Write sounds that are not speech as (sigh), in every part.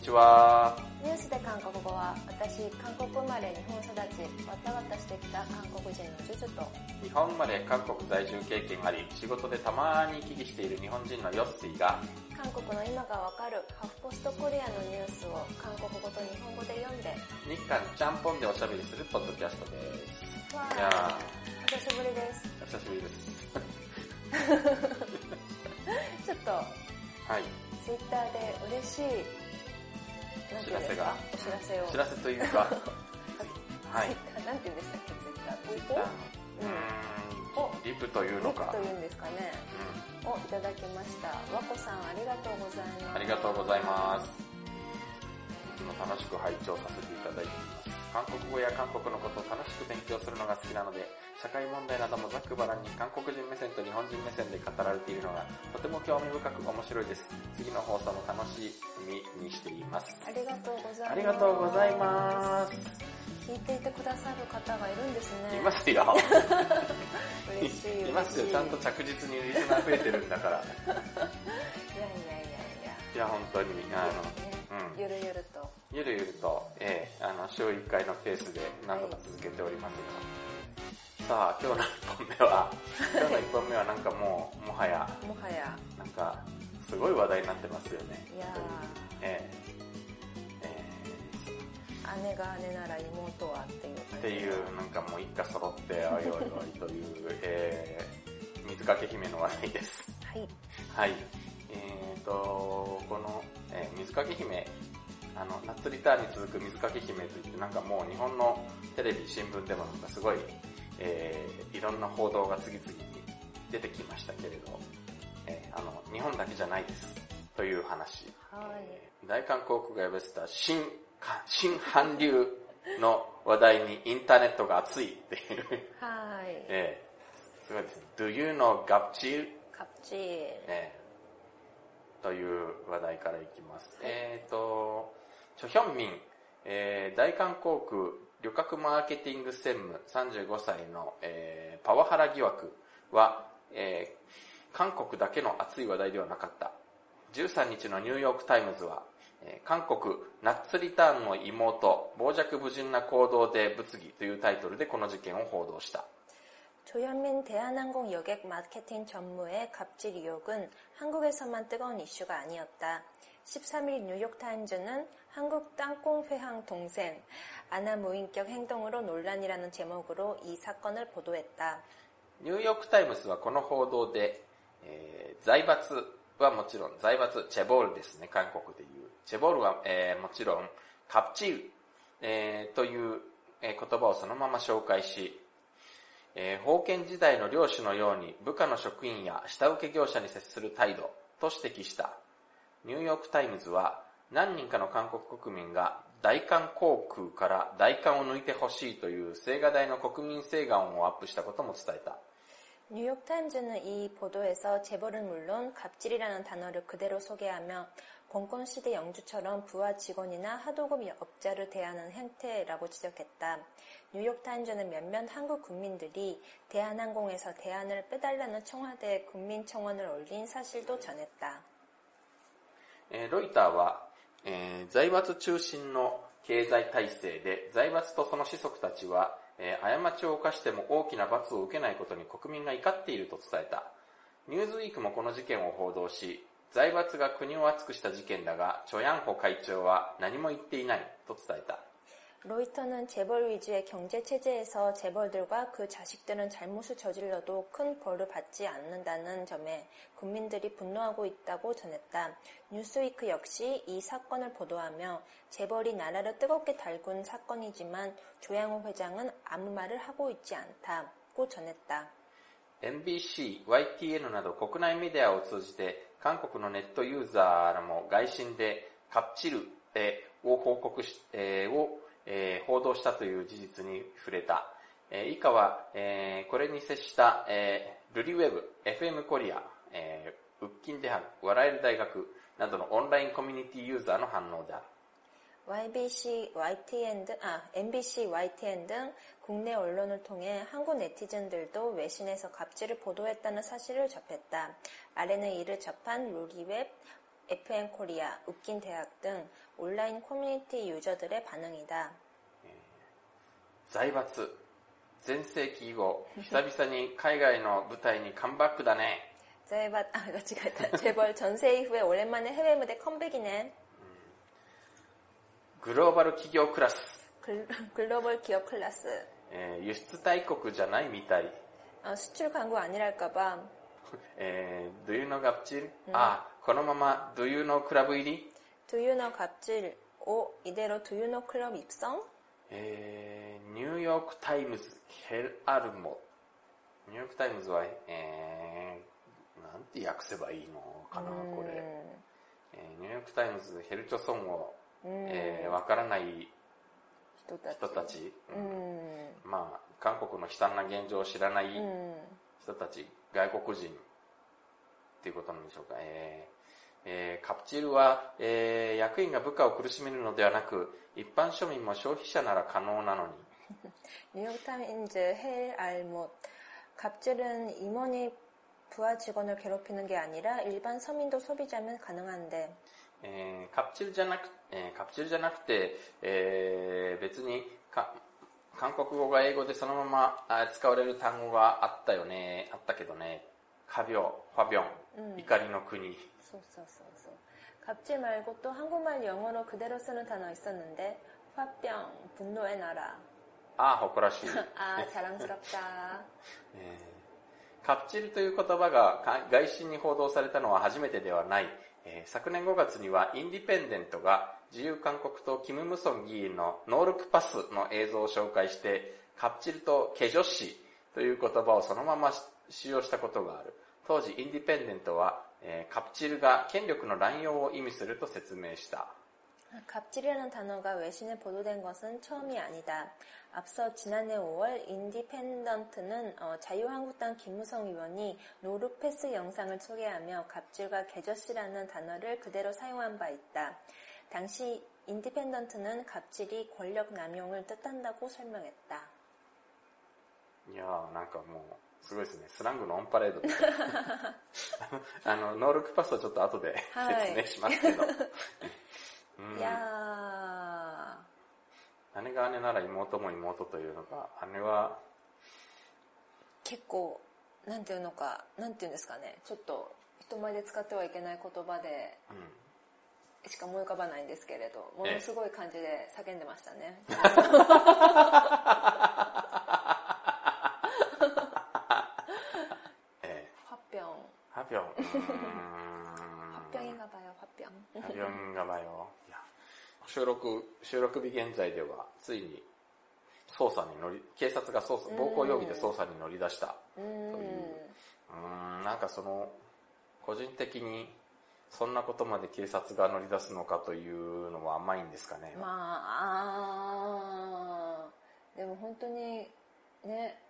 ちは。ニュースで韓国語は、私、韓国生まれ日本育ち、わたわたしてきた韓国人のジュジュと、日本生まれ韓国在住経験あり、仕事でたまに行き来している日本人のヨッシーが、韓国の今がわかるハフポストコリアのニュースを韓国語と日本語で読んで、日韓ちゃんぽんでおしゃべりするポッドキャストです。わいやー、お久しぶりです。お久しぶりです。(laughs) ちょっと、はい。ツイッターで嬉しい、なんていうんですかお知らせを。お知らせというか、(laughs) はいなんて言うんでしたっけ、ツイッター。ツイッターのうーん、リプというのかリプと。いうんですかね。うをいただきました。和子さん、ありがとうございます。ん、ありがとうございます。いつも楽しく拝聴させていただいています。韓国語や韓国のことを楽しく勉強するのが好きなので、社会問題などもざっくばらんに韓国人目線と日本人目線で語られているのがとても興味深く面白いです。次の放送も楽しみにしています。ありがとうございます。ありがとうございます。聞いていてくださる方がいるんですね。いますよ。嬉しい。いますよ。ちゃんと着実にリスナー増えてるんだから。い。(laughs) いやいやいやいや。いや、本当に、あねの、うん。ゆるゆると。ゆるゆると、ええあの、週1回のペースで何度か続けておりますが。さあ、今日の1本目は、今日の1本目はなんかもう、もはや、もはや、なんか、すごい話題になってますよね。いやえええ姉が姉なら妹はっていうえ感じ。っていう、なんかもう一家揃って、おいおいおいという、ええ水かけ姫の話題です。はい。はい。えーと、この、えー水かけ姫、あの、ナッツリターンに続く水かけ姫といって、なんかもう日本のテレビ、新聞でもなんかすごい、えーいろんな報道が次々に出てきましたけれど、えーあの、日本だけじゃないです。という話。はいえー大韓航空が呼ばせた新、か新韓流の話題にインターネットが熱いっていう、はい。(laughs) えーすごいですね。Do you know ガプチルカプチー。えーという話題からいきます。えっ、と、チョヒョンミン、えー大韓航空旅客マーケティング専務35歳の、えーパワハラ疑惑は、えー韓国だけの熱い話題ではなかった。13日のニューヨークタイムズは、えー韓国ナッツリターンの妹、傍若無人な行動で物議というタイトルでこの事件を報道した。 조현민 대한항공 여객 마케팅 전무의 갑질 의혹은 한국에서만 뜨거운 이슈가 아니었다. 13일 뉴욕타임즈는 한국 땅콩 회항 동생 아나 무인격 행동으로 논란이라는 제목으로 이 사건을 보도했다. ニューヨークタイムズはこの報道で、えー財閥はもちろん、財閥、チェボールですね、韓国でいう。チェボールは、えーもちろん、カプチール、えーという、えー言葉をそのまま紹介し、えー封建時代の領主のように部下の職員や下請け業者に接する態度と指摘した。 ニューヨークタイムズは何人かの韓国国民が大韓航空から大韓を抜いてほしいという青瓦台の国民請願をアップしたことも伝えた。 뉴욕타임즈는 이 보도에서 재벌은 물론 갑질이라는 단어를 그대로 소개하며 공권시대 영주처럼 부하 직원이나 하도급 업자를 대하는 행태라고 지적했다. 뉴욕타임즈는 몇몇 한국 국민들이 대한항공에서 대안을 빼달라는 청와대 국민청원을 올린 사실도 전했다. えロイターは、えー財閥中心の経済体制で、財閥とその子息たちは、えー過ちを犯しても大きな罰を受けないことに国民が怒っていると伝えた。ニューズウィークもこの事件を報道し、財閥が国を熱くした事件だが、チョヤンホ会長は何も言っていないと伝えた。 로이터는 재벌 위주의 경제 체제에서 재벌들과 그 자식들은 잘못을 저질러도 큰 벌을 받지 않는다는 점에 국민들이 분노하고 있다고 전했다. 뉴스위크 역시 이 사건을 보도하며 재벌이 나라를 뜨겁게 달군 사건이지만 조양호 회장은 아무 말을 하고 있지 않다고 전했다. NBC、YTN など国内メディアを通じて韓国のネットユーザーらも外信でカプチル、えーを報告し、えーを、 えー報道したという事実に触れた。えー以下は、えーこれに接した、えールリウェブ、FM コリア、えーウッキンデハン、笑える大学などのオンラインコミュニティユーザーの反応である。 YBC, YTN 등, 아, MBC, YTN 등 국내 언론을 통해 한국 네티즌들도 외신에서 갑질을 보도했다는 사실을 접했다. 아래는 이를 접한 루리웹, FM 코리아, 웃긴 대학 등 온라인 커뮤니티 유저들의 반응이다. 자이바츠, 全世紀以後,久々に海外の舞台にカムバックだね. 자이바, 아, 이거 지가다. 재벌 전세 이후에 오랜만에 해외 무대 컴백이네. 글로벌 기업 클래스. 글, (laughs) 글로벌 기업 클래스. 예, 유수 대국 じゃないみたい. 어, 수출 광고 아니랄까봐. 에, 누유너 갑질? 음. 아, このまま Do you know クラブ入り Do you know 갑질? 오, 이대로 Do you know 클럽 입성? えー、ニューヨークタイムズ、ヘルアルモ。ニューヨークタイムズは、えー、なんて訳せばいいのかな、これ。 음, えーニューヨークタイムズ、ヘルチョソンを、 음, えーわからない人たち人たち、 음, まあ、韓国の悲惨な現状を知らない 음, 人たち、外国人 っていうことなんでしょうか。えーえーカプチルは、えー役員が部下を苦しめるのではなく、一般庶民も消費者なら可能なのに、 뉴욕타임즈 헬 알못. 갑질은 임원이 부하 직원을 괴롭히는 게 아니라 일반 서민도 소비자면 가능한데 えーカプチルじゃなく、えーカプチルじゃなくて、えー別にか韓国語が英語でそのままあ使われる単語があったよね、あったけどね、カビョ、ファビョン、 음. 이까리노 쿠 니. 소소소 소. 갑지 말고 또 한국말 영어로 그대로 쓰는 단어 있었는데 화 병, 분노의 나 라. 아, 誇らしい. (laughs) 아, 자랑스럽 다. (laughs) 네. カプチルという言葉が外信に報道されたのは初めてではない。えー、昨年5月にはインディペンデントが自由韓国党キム・ムソン議員のノールクパスの映像を紹介して、カプチルとケジョシという言葉をそのまま使用したことがある。 当時インディペンデントは、えーカプチルが権力の乱用を意味すると説明した。 갑질이라는 단어가 외신에 보도된 것은 처음이 아니다. 앞서 지난해 5월 인디펜던트는 어, 자유한국당 김무성 의원이 노르패스 영상을 소개하며 갑질과 개저씨라는 단어를 그대로 사용한 바 있다. 당시 인디펜던트는 갑질이 권력 남용을 뜻한다고 설명했다. いやー、なんかもう、 すごいですね。スラングのオンパレード (laughs) あの、ノールックパスはちょっと後ではい説明しますけど。(laughs) うんいや姉が姉なら妹も妹というのが、姉は、ー、結構、なんていうのか、なんていうんですかね、ちょっと人前で使ってはいけない言葉で、うん、しか思い浮かばないんですけれど、ものすごい感じで叫んでましたね。(laughs) え発表。 합 병. (laughs) 음... 병인가 봐 요, 합 병. 합병인가 봐 요. 収録、収録日現在では、ついに、捜査に乗り、警察が捜査、暴行容疑で捜査に乗り出した、という。うん、なんかその、個人的に、そんなことまで警察が乗り出すのかというのは甘いんですかね。まあ、あでも本当に、ね、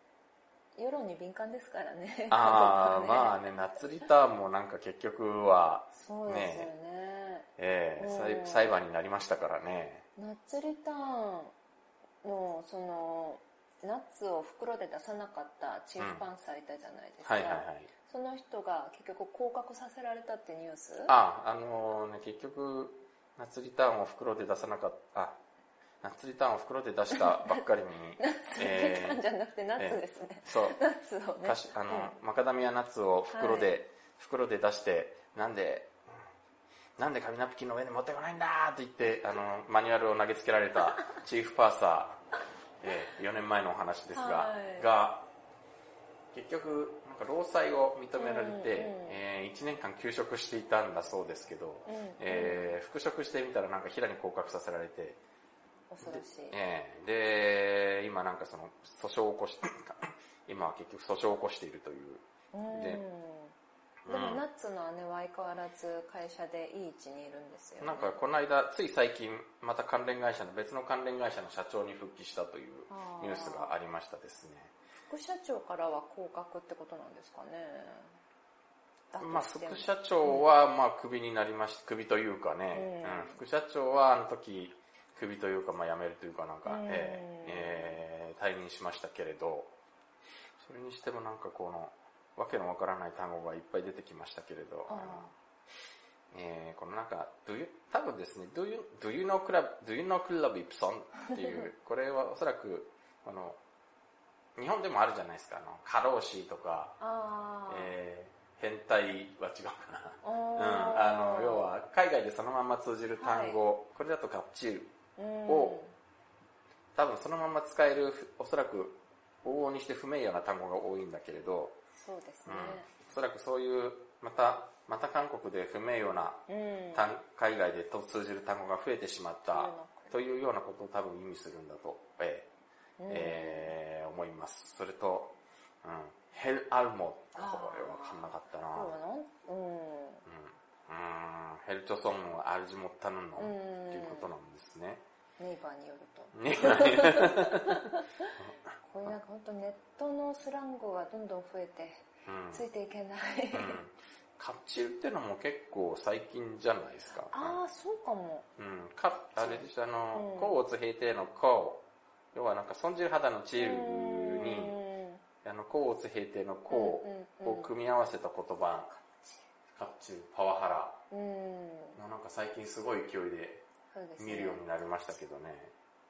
世論に敏感ですからね。ああ、まあね。ね、夏リターンもなんか結局は、そうですよね。ええうん裁裁判になりましたからね。ナッツリターンの、その、ナッツを袋で出さなかったチーフパンサーいたじゃないですか。はいはいはい。その人が結局降格させられたってニュース？あ、あのね、結局、夏リターンを袋で出さなかった、あ、夏リターンを袋で出したばっかりに、ナッツリターンじゃなくてナッツですね。そう、ナッツをね。かしあの、マカダミアナッツを袋で、袋で出して、なんで、なんで紙ナプキンの上に持ってこないんだって言って、あの、マニュアルを投げつけられた (laughs) チーフパーサー、えー4年前のお話ですが、はい。が、結局、なんか労災を認められて、うんうんえ1年間休職していたんだそうですけど、うんうん。えー復職してみたらなんか平に降格させられて、恐ろしい。えーで、今なんかその訴訟を起こし、(coughs) 今は結局訴訟を起こしているという。うんででも、うんナッツの姉は相変わらず会社でいい位置にいるんですよ、ね。なんかこの間、つい最近、また関連会社の、別の関連会社の社長に復帰したというニュースがありましたですね。副社長からは降格ってことなんですかね。まあ、副社長は、まあ、クビになりまし、クビというかね、うんうん副社長はあの時、クビというか、まあ、辞めるというかなんか、うん。えーえー退任しましたけれど、それにしてもなんかこの、わけのわからない単語がいっぱい出てきましたけれど、あえー、このなんか、do you, 多分ですね、do you, do you know club, do you know club Ipson っていう、(laughs) これはおそらく、あの、日本でもあるじゃないですか、あの、過労死とか、えー、変態は違うかな。おうん、ーあの、要は、海外でそのまま通じる単語、これだとカプチを多分そのまま使える、おそらく、往々にして不名誉な単語が多いんだけれど、そうですね。うん、おそらくそういう、また、また韓国で不名誉なうん。単海外でと通じる単語が増えてしまったというようなことを多分意味するんだと、ええ。うん。えー思います。それと、うん、ヘルアルモこれあーわかんなかったな。うん？うん、うん。ヘルチョソンのアルジモッタヌンの？うん。っていうことなんですね。ネイバーによると。ね。(laughs) これなんか本当ネットのスラングがどんどん増えてうん。ついていけない、うん。カプチルってのも結構最近じゃないですか。ああそうかも。うん、カあれでしょ、あの、うん。甲乙平定の甲、要はなんか損じる肌のチールうに、ん。あの、甲乙平定の甲を組み合わせた言葉、カプチル、パワハラ、うん。なんか最近すごい勢いでそうですね見るようになりましたけどね。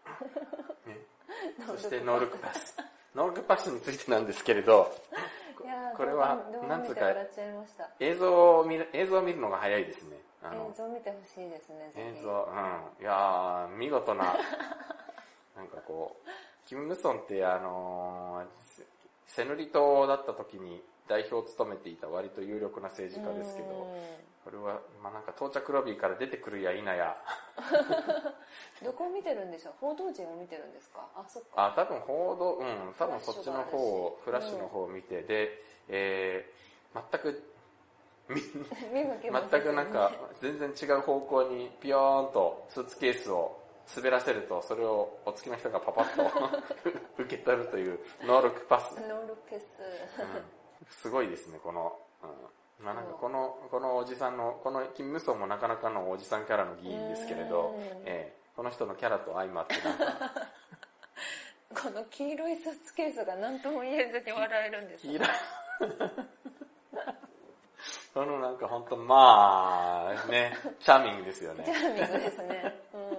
(laughs) ね (laughs) そしてノールックパス。ノールックパスについてなんですけれど、(laughs) いやーこれはなんつうか見て笑っちゃいました映像を見る、映像を見るのが早いですね。あの映像見てほしいですねぜひ映像、うん。いやー、見事な、なんかこう、キム・ムソンってあのーセヌリ島だった時に代表を務めていた割と有力な政治家ですけど、これは、まあなんか到着ロビーから出てくるや否や、うんどこを見てるんでしょう報道陣を見てるんですか？あそっか。あ、多分報道、うん、多分そっちの方を、フフラッシュの方を見て、で、えー、全く、(laughs) 全くなんか、全然違う方向にピヨーンとスーツケースを滑らせると、それをお付きの人がパパッと (laughs) 受け取るというノールックパス。노룩패스。うんすごいですね、この、うん。まあなんかこの、このおじさんの、このキム・ムソンもなかなかのおじさんキャラの議員ですけれどうん、えーこの人のキャラと相まってなんか、(laughs) この黄色いスーツケースが何とも言えずに笑えるんです黄色い (laughs) このなんか本当まあ、ね、チャーミングですよね。チ。ャーミングですね、うん。うん。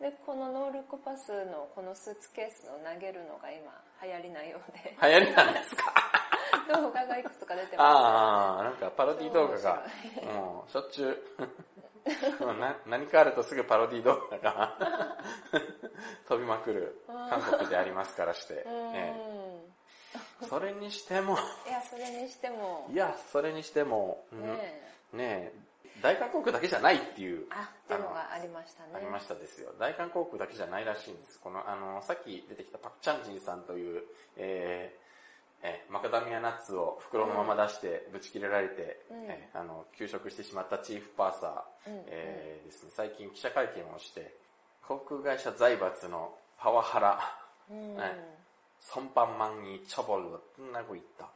でこのノールックパスのこのスーツケースを投げるのが今流行りなようで。流行りなんですか？(laughs) 動画がいくつか出てます。ああ、なんかパロディ動画が。面、もうしょっちゅう、(laughs) な何かあるとすぐパロディ動画が (laughs) 飛びまくる。韓国でありますからして、うん。ええ。それにしても、いやそれにしても。いや、それにしても、うん。ねえ。ねえ、大韓航空だけじゃないっていう、あっていうのがありましたね。ありましたですよ。大韓航空だけじゃないらしいんです。この、あの、さっき出てきたパクチャンジンさんという、えーえマカダミアナッツを袋のまま出してぶち切れられて、うん、えあの休職してしまったチーフパーサー、え、ですね、最近記者会見をして、航空会社財閥のパワハラ、うん、ソンパンマンにチョボルをなごいった。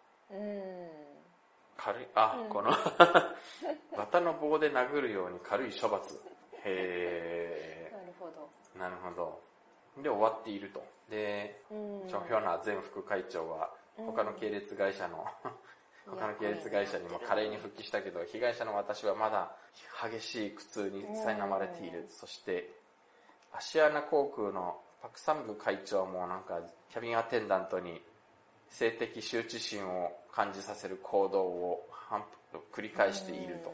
軽い、あ、うん、この (laughs) バタの棒で殴るように軽い処罰。へえ。なるほど。なるほど。で、終わっていると。で、チョヒョナ前副会長は、他の系列会社の、他の系列会社にも華麗に復帰したけど、被害者の私はまだ激しい苦痛に苛まれている。そして、アシアナ航空のパクサング会長もなんか、キャビンアテンダントに性的羞恥心を感じさせる行動を繰り返していると。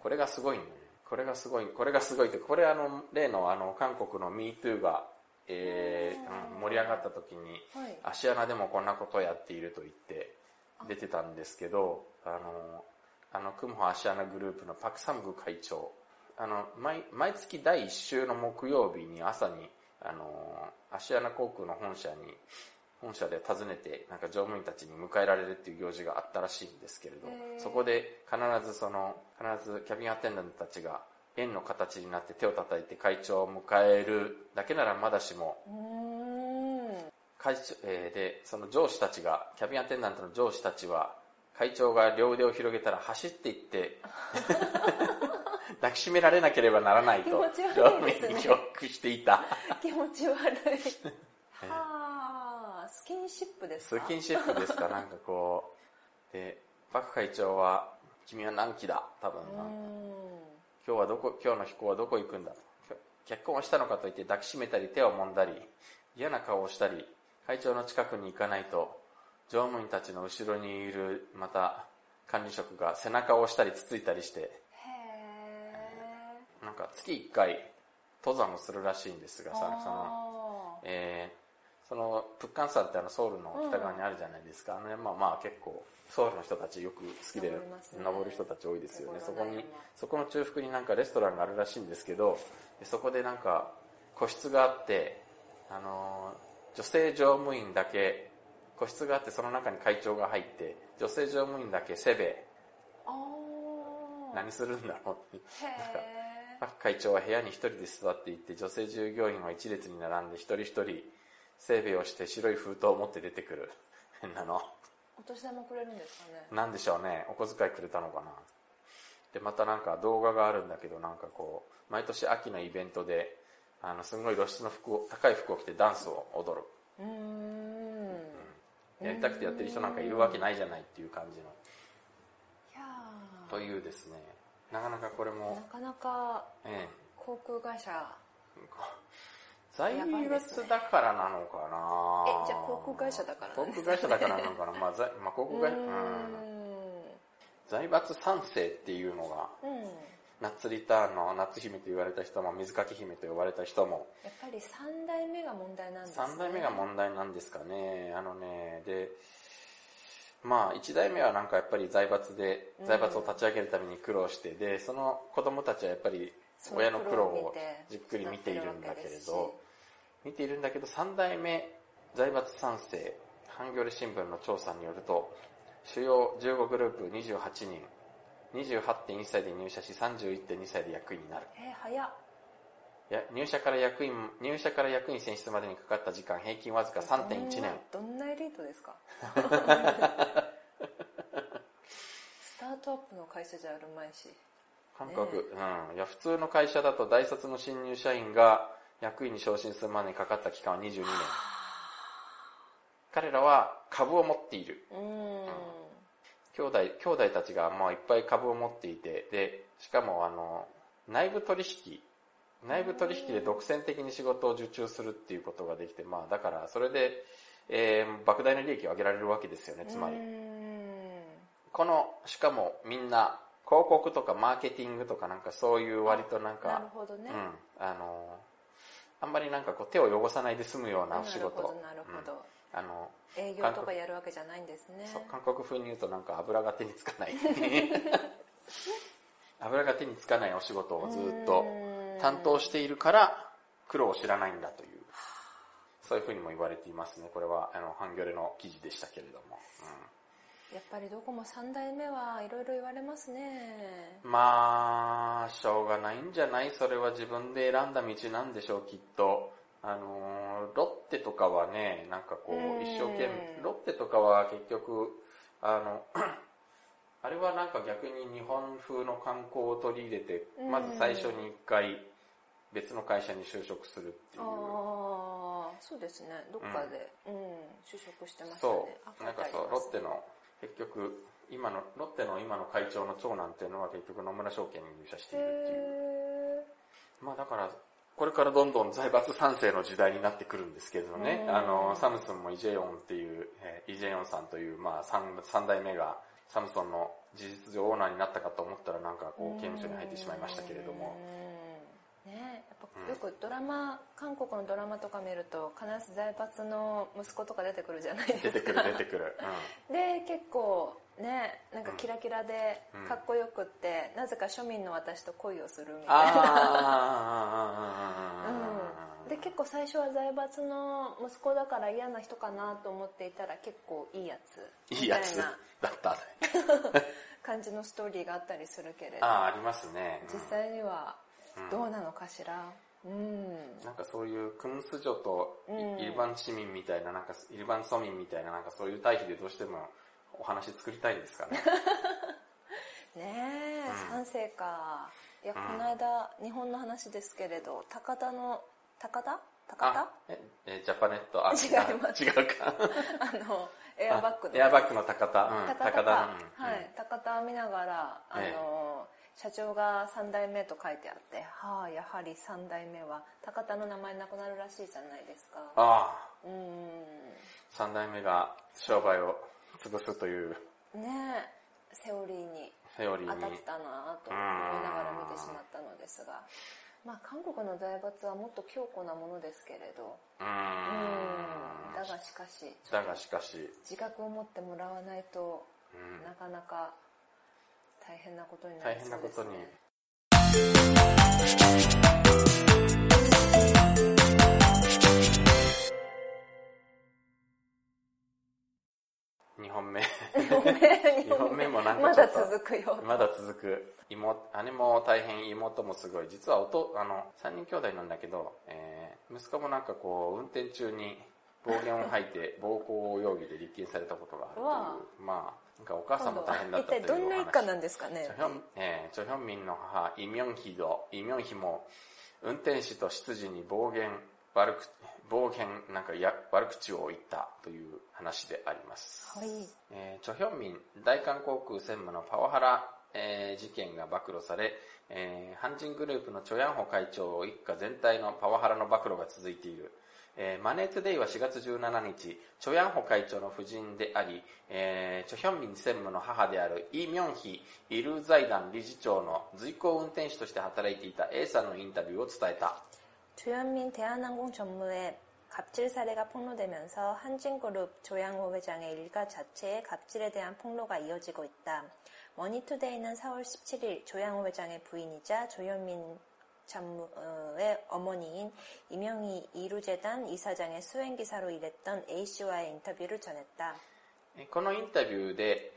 これがすごいね。これがすごい、これがすごいって、これあの、例のあの、韓国の MeToo が、えーうん盛り上がった時に、はい。アシアナでもこんなことをやっていると言って出てたんですけど、あの、あの、クムホアシアナグループのパクサムグ会長、あの、毎、毎月第1週の木曜日に朝に、あの、アシアナ航空の本社に、本社で訪ねて、なんか乗務員たちに迎えられるっていう行事があったらしいんですけれどそこで必ずその、必ずキャビンアテンダントたちが円の形になって手を叩いて会長を迎えるだけならまだしも、会長、えーで、その上司たちが、キャビンアテンダントの上司たちは、会長が両腕を広げたら走っていって、(laughs) 抱きしめられなければならないと、気持ち乗悪い。ですね務員に教育していた。気持ち悪い。はあスキンシップですか？スキンシップですか、なんかこう。で、パク会長は、君は何期だ？多分うな。ん今日はどこ、今日の飛行はどこ行くんだ？結婚をしたのかといって抱きしめたり手を揉んだり、嫌な顔をしたり、会長の近くに行かないと、乗務員たちの後ろにいる、また、管理職が背中を押したりつついたりして、へなんか月1回登山をするらしいんですがその、の、えー、その、プッカン山ってあのソウルの北側にあるじゃないですか。あの辺まあまあ結構、ソウルの人たちよく好きで登る人たち多いですよね。そこにそこの中腹になんかレストランがあるらしいんですけど、でそこでなんか個室があって、あのー女性乗務員だけ、個室があってその中に会長が入って、女性乗務員だけセベ、何するんだろうって。会長は部屋に一人で座っていて、女性従業員は一列に並んで一人一人、セーベをして白い封筒を持って出てくる。(laughs) 変なの。ー。お年玉くれるんですかね。なんでしょうね。お小遣いくれたのかな。で、またなんか動画があるんだけど、なんかこう、毎年秋のイベントで、あの、すごい露出の服を、高い服を着てダンスを踊る。うーん。やりたくてやってる人なんかいるわけないじゃないっていう感じの。いやーというですね、なかなかこれもな、かなかええ、航空会社、財閥だからなのかなえじゃあ航空会社だから航空会社だからなのかなまあ、財まあ、航空会社、うん。財閥三世っていうのが、うん。うん。ナッツリターンの夏姫と言われた人も、水かき姫と呼ばれた人も、やっぱり三代目が問題なんですね。三代目が問題なんですかね。あのね、で、まあ、一代目はなんかやっぱり財閥で、財閥を立ち上げるために苦労して、で、その子供たちはやっぱり親の苦労をじっくり見ているんだけれど、見ているんだけど、三代目財閥三世、ハンギョレ新聞の調査によると、主要15グループ28人、28.1歳で入社し31.2歳で役員になる。えー、早っ。いや入社から役員、入社から役員選出までにかかった時間平均わずか3.1年。どんなエリートですか？(laughs) スタートアップの会社じゃあるまいし。韓国、うん。いや、普通の会社だと大卒の新入社員が役員に昇進するまでにかかった期間は22年。彼らは株を持っている。うーん。兄弟、兄弟たちがまあいっぱい株を持っていて、で、しかもあの、内部取引、内部取引で独占的に仕事を受注するっていうことができて、まあだからそれで、えー、莫大な利益を上げられるわけですよね、つまりこの、しかもみんな、広告とかマーケティングとかなんかそういう割となんなるか、ほどね。うん、あの、あんまりなんかこう手を汚さないで済むようなお仕事。なるほど、なるほど。うんあの、営業とかやるわけじゃないんですね。韓国風に言うとなんか油が手につかない。(laughs) 油が手につかないお仕事をずっと担当しているから苦労を知らないんだという。そういうふうにも言われていますね。これは、あの、ハンギョレの記事でしたけれども。やっぱりどこも三代目はいろいろ言われますね。うん、まあ、しょうがないんじゃないそれは自分で選んだ道なんでしょう、きっと。あのー、ロッテとかはね、なんかこうんう、一生懸命、ロッテとかは結局、あの、(clears throat) あれはなんか逆に日本風の観光を取り入れて、うんまず最初に一回別の会社に就職するっていう。ああ、そうですね。どっかで、うん、就職してましたそね。あう、なんかそう、ロッテ。の、結局、今の、ロッテの今の会長の長男っていうのは結局野村証券に入社して書いいるっていう。まあだから、これからどんどん財閥三世の時代になってくるんですけれどね。う、んあの、サムスンもイジェヨンっていう、えーイジェヨンさんという、まあ三三代目がサムソンの事実上オーナーになったかと思ったらなんかこう刑務所に入ってしまいましたけれども、うんねやっうん。ぱよくドラマ、韓国のドラマとか見ると必ず財閥の息子とか出てくるじゃないですか。出てくる出てくる。で、結構ね、なんかキラキラでうん。かっこよくって、なぜか庶民の私と恋をするみうん、たいな。あうん、で結構最初は財閥の息子だから嫌な人かなと思っていたら結構いいやつ。ーいいやつ。だった。な (laughs) 感じのストーリーがあったりするけれど。ああ、ありますね。うん。実際にはうん。どうなのかしら？うん。なんかそういう君主女というん。一般市民みたいな、なんか一般庶民みたいな、なんかそういう対比でどうしてもお話作りたいんですかね？(laughs) ねえ、うん。三世か。いやこうん。の間日本の話ですけれど高田の高田？高田？あええジャパネット、あ、違います。違うか。(laughs) あのエアバッグのエアバッグの高田、うん、高田か、田、うんはい、高田見ながらあの、え社長が3代目と書いてあって、はあ、やはり3代目は高田の名前なくなるらしいじゃないですか。あうーん。あ、3代目が商売を潰すというねえ、セオリーにセオリーに。当たったなと思いながら見てしまったのですが。まあ、韓国の財閥はもっと強固なものですけれど。うんん。だがしかし、だがしかし、自覚を持ってもらわないと、うんなかなか大変なことにな大り変なことそうですねに。。2本目。二二本目もなんかまだ続くよ。まだ続く。妹、姉も大変、妹もすごい。実は弟、あの、三人兄弟なんだけど、えー息子もなんかこう、運転中に暴言を吐いて、暴行容疑で立件されたことがあるというまあ、なんかお母さんも大変だったという一体どんな一家なんですかね？チョヒョン、えーチョヒョンミンの母、イミョンヒド、イミョンヒも、運転手と執事に暴言、悪く、暴言、なんかや悪口を言ったという話であります。はい。えーチョヒョンミン大韓航空専務のパワハラ、えー事件が暴露され、えー、ハンジングループのチョヤンホ会長一家全体のパワハラの暴露が続いている。えーマネートゥデイは4月17日、チョヤンホ会長の夫人であり、えーチョヒョンミン専務の母であるイ・ミョンヒ、イルー財団理事長の随行運転手として働いていた A さんのインタビューを伝えた。 조현민 대한항공 전무의 갑질 사례가 폭로되면서 한진그룹 조양호 회장의 일가 자체의 갑질에 대한 폭로가 이어지고 있다. 머니투데이는 4월 17일 조양호 회장의 부인이자 조현민 전무의 어머니인 이명희 이루재단 이사장의 수행기사로 일했던 A 씨와의 인터뷰를 전했 다. このインタビューで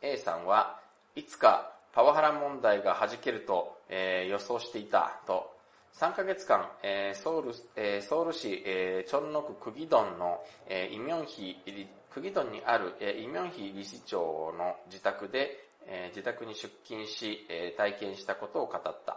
A さんはいつかパワハラ問題が弾けるとえ予想していたと3ヶ月間、えソウルえソウル市えチョンノククギドンのイミョンヒクギドンにあるえイミョンヒ理事長の自宅でえ自宅に出勤しえ体験したことを語った。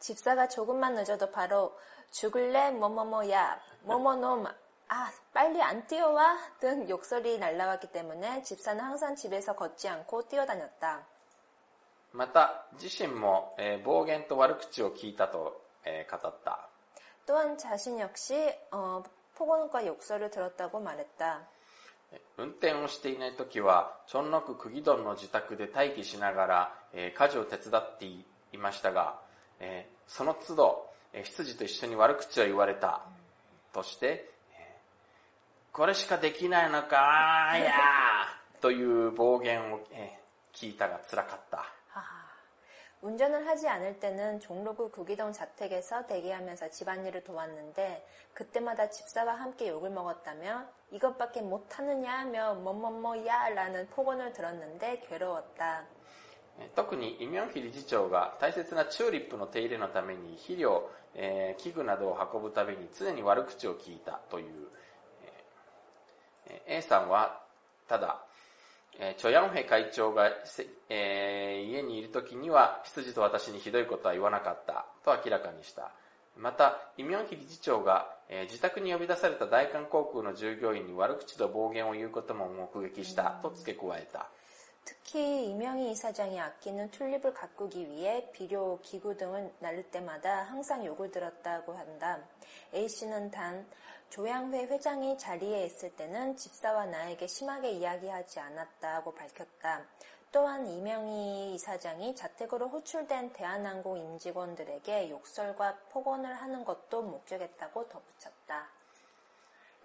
집사가 조금만 늦어도 바로 죽을래 뭐뭐뭐야 뭐뭐놈 아 빨리 안 뛰어와 등 욕설이 날라왔기 때문에 집사는 항상 집에서 걷지 않고 뛰어다녔다. また、自身も、えー暴言と悪口を聞いたと、えー語った。 또한 자신 역시 어, 폭언과 욕설을 들었다고 말했다. 運転をしていない時は、チョンノククギドンの自宅で待機しながら、えー家事を手伝っていましたが、 えーその都度、えー羊と一緒に悪口を言われた、として、えーこれしかできないのかーやーという暴言を、えー聞いたが辛かった。 하하. 운전을 하지 않을 때는 종로구 구기동 자택에서 대기하면서 집안일을 도왔는데 그때마다 집사와 함께 욕을 먹었다며 이것밖에 못하느냐며 뭐뭐뭐야 라는 폭언을 들었는데 괴로웠다. 特にイミョンヒ理事長が大切なチューリップの手入れのために肥料、えー器具などを運ぶたびに常に悪口を聞いたという、えー A さんはただ、えーチョヤンヘ会長が、えー家にいる時には羊と私にひどいことは言わなかったと明らかにした。また、イミョンヒ理事長が、えー自宅に呼び出された大韓航空の従業員に悪口と暴言を言うことも目撃したと付け加えた。 특히 이명희 이사장이 아끼는 튤립을 가꾸기 위해 비료, 기구 등을 나를 때마다 항상 욕을 들었다고 한다. A씨는 단 조양회 회장이 자리에 있을 때는 집사와 나에게 심하게 이야기하지 않았다고 밝혔다. 또한 이명희 이사장이 자택으로 호출된 대한항공 임직원들에게 욕설과 폭언을 하는 것도 목격했다고 덧붙였다.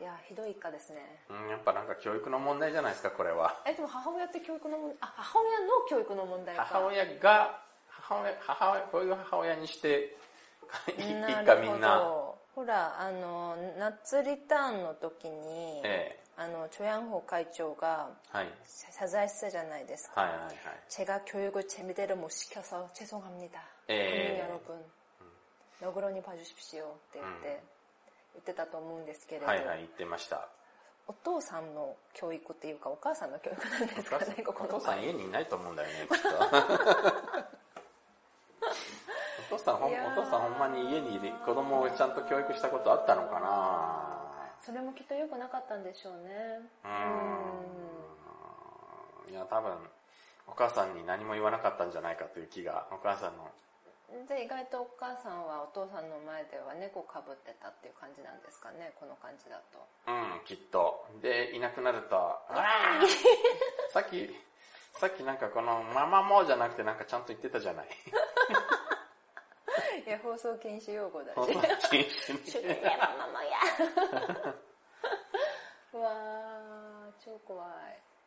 야, 히도이까 ですね.うん、やっぱなんか教育の問題じゃないですか、これは。え、でも母親って教育の問題、あ、母親の教育の問題か。母親が、母親、母親、こういう母親にして、(laughs) 一な家るほみんな、ど。ほら、あの、夏リターンの時に、え あの조양호会長がはい。 謝罪したじゃないですか。はいはいはい。 제가 교육을 제대로 못 시켜서 죄송합니다. 예. 국민 여러분, 너그러니 봐주십시오. って 言って、たと思うんですけれど、はいはい、言ってました。お父さんの教育っていうかお母さんの教育なんですかね、ここおの父さん家にいないと思うんだよね、(laughs) きっと。お父さんほん、お父さんほんまに家にいる子供をちゃんと教育したことあったのかなそれもきっと良くなかったんでしょうね。うーん。いや、多分、お母さんに何も言わなかったんじゃないかという気が、お母さんの。で、意外とお母さんはお父さんの前では猫かぶってたっていう感じなんですかね、この感じだと。うん、きっと。で、いなくなると、あー (laughs) さっき、さっきなんかこの、ママもじゃなくてなんかちゃんと言ってたじゃない。いや、放送禁止用語だ放送し。禁止主に人やママや。(laughs) うわー、超怖い。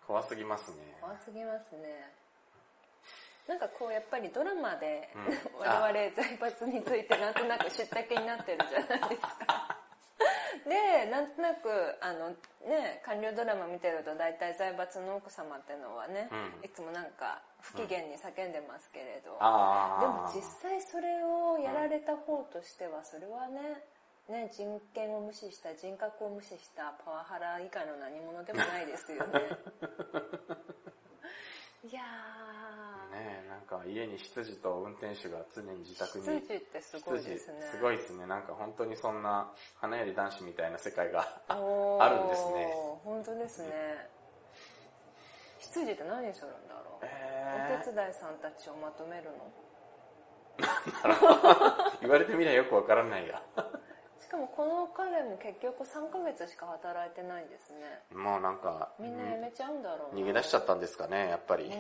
怖すぎますね。怖すぎますね。なんかこうやっぱりドラマで、うん。(laughs) 我々財閥についてなんとなく知った気になってるじゃないですか。(laughs) で、なんとなく、あのね、官僚ドラマ見てると大体財閥の奥様ってのはね、うん。いつもなんか不機嫌に叫んでますけれど、ああ。でも実際それをやられた方としてはそれはね、ね、人権を無視した人格を無視したパワハラ以下の何者でもないですよね。(laughs) いやねえ、なんか家に執事と運転手が常に自宅に。ー羊ってすごいですね羊すごいですね。なんか本当にそんな花より男子みたいな世界が (laughs) あるんですね。本当ですね羊って何するんだろう、えお手伝いさんたちをまとめるの？ー、(laughs) 言われてみりゃよくわからないや。(laughs) しかもこの彼も結局3ヶ月しか働いてないんですねもうなんか、みんな辞めちゃうんだろうな逃げ出しちゃったんですかね、やっぱり。ねえ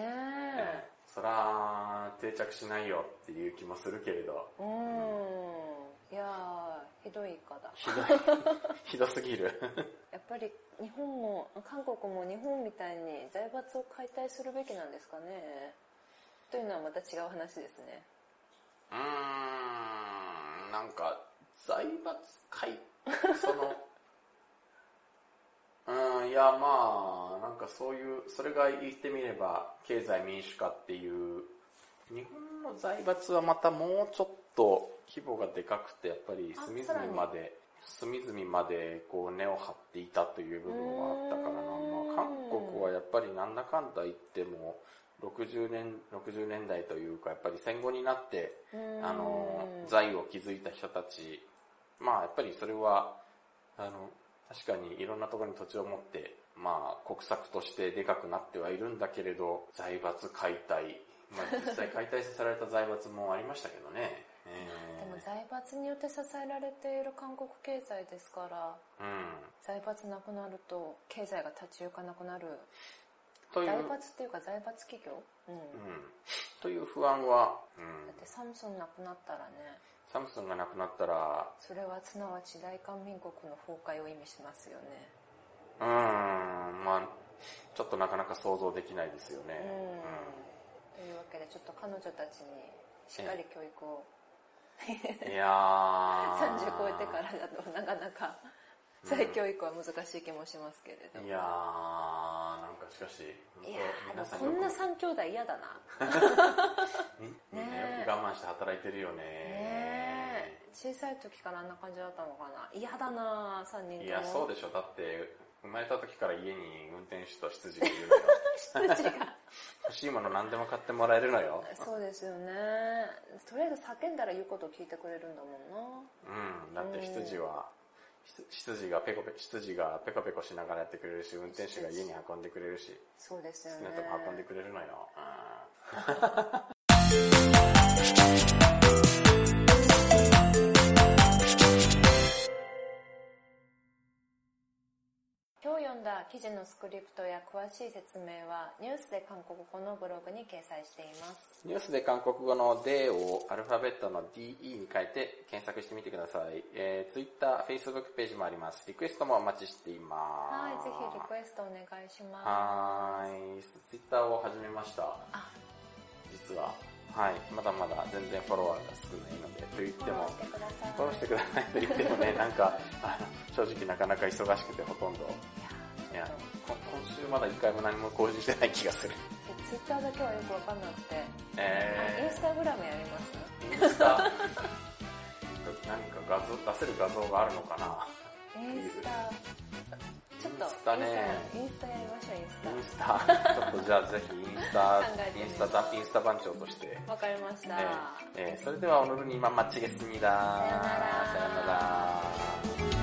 ええそら、定着しないよっていう気もするけれど、うーん。いやーひどい言い方ひどい、(laughs) ひどすぎる。(laughs) やっぱり日本も韓国も日本みたいに財閥を解体するべきなんですかね。というのはまた違う話ですね。うーん、なんか、財閥会、その、うん、いや、まあ、なんかそういう、それが言ってみれば、経済民主化っていう、日本の財閥はまたもうちょっと規模がでかくて、やっぱりあ隅々まで、隅々までこう根を張っていたという部分はあったからな。まあ、韓国はやっぱりなんだかんだ言っても、60年、60年代というか、やっぱり戦後になって、あの、財を築いた人たち、まあやっぱりそれは、あの、確かにいろんなところに土地を持って、まあ国策としてでかくなってはいるんだけれど、財閥解体、まあ実際解体させられた財閥もありましたけどね。えでも財閥によって支えられている韓国経済ですからーうん。財閥なくなると経済が立ち行かなくなるという、財閥っていうか財閥企業？うん、うん。という不安は、うだんっ。てサムスンなくなったらねサムスンがなくなったら、それはすなわち大韓民国の崩壊を意味しますよね。うーん、まあちょっとなかなか想像できないですよね。うん。というわけでちょっと彼女たちにしっかり教育を。いやー。30超えてからだとなかなか再教育は難しい気もしますけれど、いやー、なんかしかし、いやこんなよく3兄弟嫌だな。(laughs) みみんなよく我慢して働いてるよね。ねえ小さい時からあんな感じだったのかな嫌だな3人ともいや、そうでしょ。だって、生まれた時から家に運転手と羊がいるのよ。羊が (laughs) 欲しいもの何でも買ってもらえるのよ。そうですよねとりあえず叫んだら言うこと聞いてくれるんだもんうん。だって羊は、ひ羊がペコペコ、羊がペコペコしながらやってくれるし、運転手が家に運んでくれるし、そうですよね好きなとこ運んでくれるのよ。(laughs) 今日読んだ記事のスクリプトや詳しい説明はニュースで韓国語のブログに掲載していますニュースで韓国語の D をアルファベットの DE に変えて検索してみてください。えー、Twitter、Facebook ページもあります。リクエストもお待ちしています。はいぜひリクエストお願いしますはーい。Twitter を始めました。あ実は。はい。まだまだ全然フォロワーが少ないので、と言ってもフォロー、してください。と言ってもね、(laughs) なんか、あの正直なかなか忙しくてほとんど、いや今週まだ一回も何も更新してない気がする。ツイッターだけはよくわかんなくて、インえスタグラムやります？ー、インスタ、(laughs) 何か画像、出せる画像があるのかな。インスタ、ちょっと、インスタねインスタやりましょう、インスタイン。スタ、ちょっとじゃあぜひインスタインスタ、インスタ番長として。わかりました。えーえーそれでは、オノルニーマンマッチゲスニーださよならさよなら。